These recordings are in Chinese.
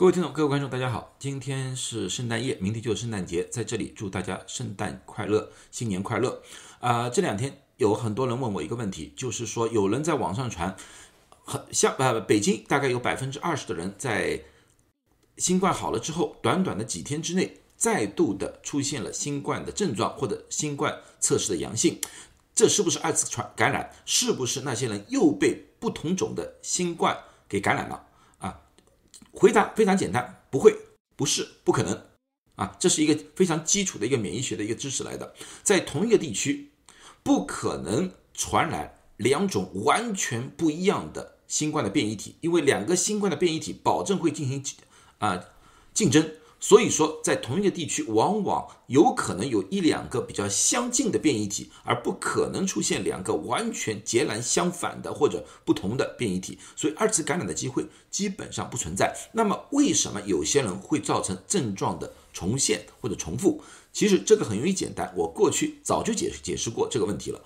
各位听众、各位观众，大家好！今天是圣诞夜，明天就是圣诞节，在这里祝大家圣诞快乐，新年快乐！啊、这两天有很多人问我一个问题，就是说有人在网上传，很像呃，北京大概有百分之二十的人在新冠好了之后，短短的几天之内，再度的出现了新冠的症状或者新冠测试的阳性，这是不是二次传感染？是不是那些人又被不同种的新冠给感染了？回答非常简单，不会，不是，不可能。啊，这是一个非常基础的一个免疫学的一个知识来的，在同一个地区，不可能传染两种完全不一样的新冠的变异体，因为两个新冠的变异体保证会进行啊、竞争，所以说在同一个地区，往往有可能有一两个比较相近的变异体，而不可能出现两个完全截然相反的或者不同的变异体，所以二次感染的机会基本上不存在。那么为什么有些人会造成症状的重现或者重复？其实这个很容易简单，我过去早就解释解释过这个问题了。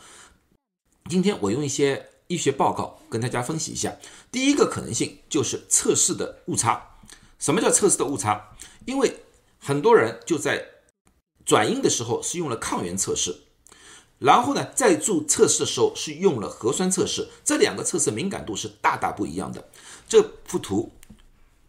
今天我用一些医学报告跟大家分析一下。第一个可能性就是测试的误差。什么叫测试的误差？因为很多人就在转阴的时候是用了抗原测试，然后呢，在做测试的时候是用了核酸测试，这两个测试敏感度是大大不一样的。这幅图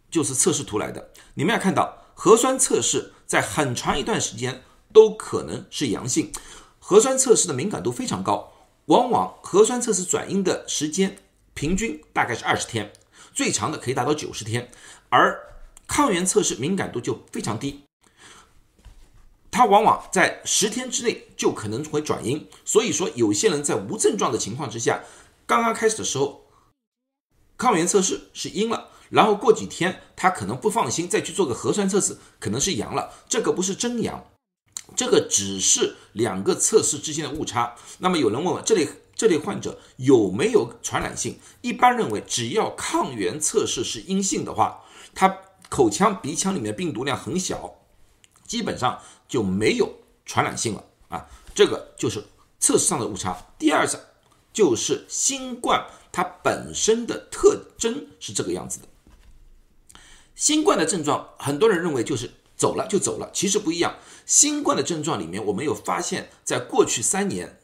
就是测试图来的，你们要看到核酸测试在很长一段时间都可能是阳性，核酸测试的敏感度非常高，往往核酸测试转阴的时间平均大概是二十天，最长的可以达到九十天，而抗原测试敏感度就非常低，它往往在十天之内就可能会转阴。所以说，有些人在无症状的情况之下，刚刚开始的时候，抗原测试是阴了，然后过几天他可能不放心，再去做个核酸测试，可能是阳了。这个不是真阳，这个只是两个测试之间的误差。那么有人问我，这类这类患者有没有传染性？一般认为，只要抗原测试是阴性的话，他口腔、鼻腔里面病毒量很小，基本上就没有传染性了啊。这个就是测试上的误差。第二个就是新冠它本身的特征是这个样子的。新冠的症状，很多人认为就是走了就走了，其实不一样。新冠的症状里面，我们有发现，在过去三年，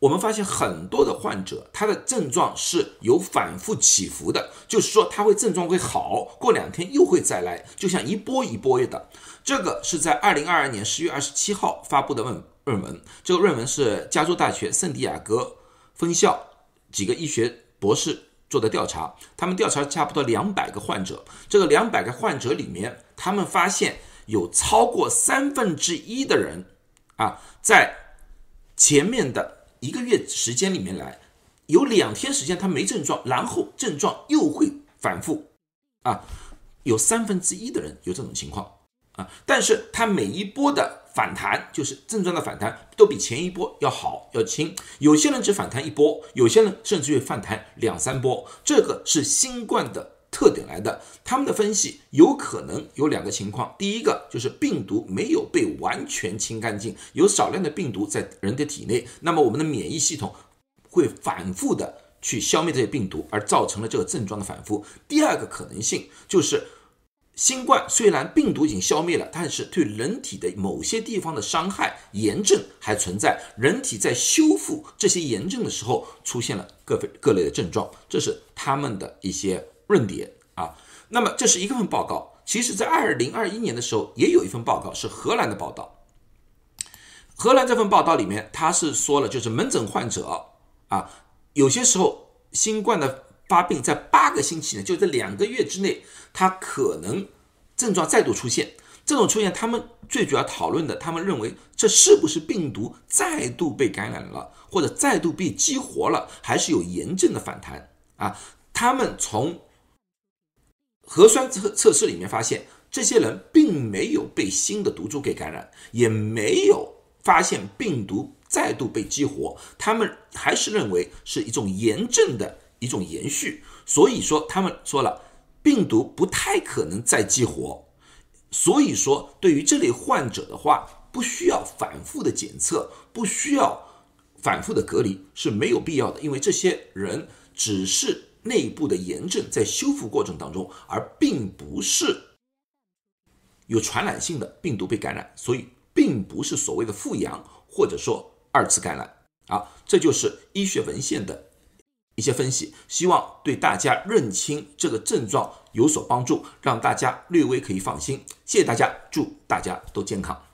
我们发现很多的患者，他的症状是有反复起伏的，就是说他会症状会好，过两天又会再来，就像一波一波的。这个是在二零二二年十月二十七号发布的论论文，这个论文是加州大学圣地亚哥分校几个医学博士做的调查，他们调查差不多两百个患者，这个两百个患者里面，他们发现有超过三分之一的人啊，在前面的一个月时间里面来，有两天时间他没症状，然后症状又会反复啊，有三分之一的人有这种情况啊，但是他每一波的反弹，就是症状的反弹，都比前一波要好要轻。有些人只反弹一波，有些人甚至于反弹两三波，这个是新冠的特点来的。他们的分析有可能有两个情况，第一个就是病毒没有被完全清干净，有少量的病毒在人的体内，那么我们的免疫系统会反复的去消灭这些病毒，而造成了这个症状的反复。第二个可能性就是。新冠虽然病毒已经消灭了，但是对人体的某些地方的伤害、炎症还存在。人体在修复这些炎症的时候，出现了各类各类的症状，这是他们的一些论点啊。那么这是一份报告，其实在二零二一年的时候，也有一份报告是荷兰的报道。荷兰这份报道里面，他是说了，就是门诊患者啊，有些时候新冠的。发病在八个星期内，就这两个月之内，他可能症状再度出现。这种出现，他们最主要讨论的，他们认为这是不是病毒再度被感染了，或者再度被激活了，还是有炎症的反弹啊？他们从核酸测测试里面发现，这些人并没有被新的毒株给感染，也没有发现病毒再度被激活，他们还是认为是一种炎症的。一种延续，所以说他们说了，病毒不太可能再激活，所以说对于这类患者的话，不需要反复的检测，不需要反复的隔离是没有必要的，因为这些人只是内部的炎症在修复过程当中，而并不是有传染性的病毒被感染，所以并不是所谓的复阳或者说二次感染。啊，这就是医学文献的一些分析，希望对大家认清这个症状有所帮助，让大家略微可以放心。谢谢大家，祝大家都健康。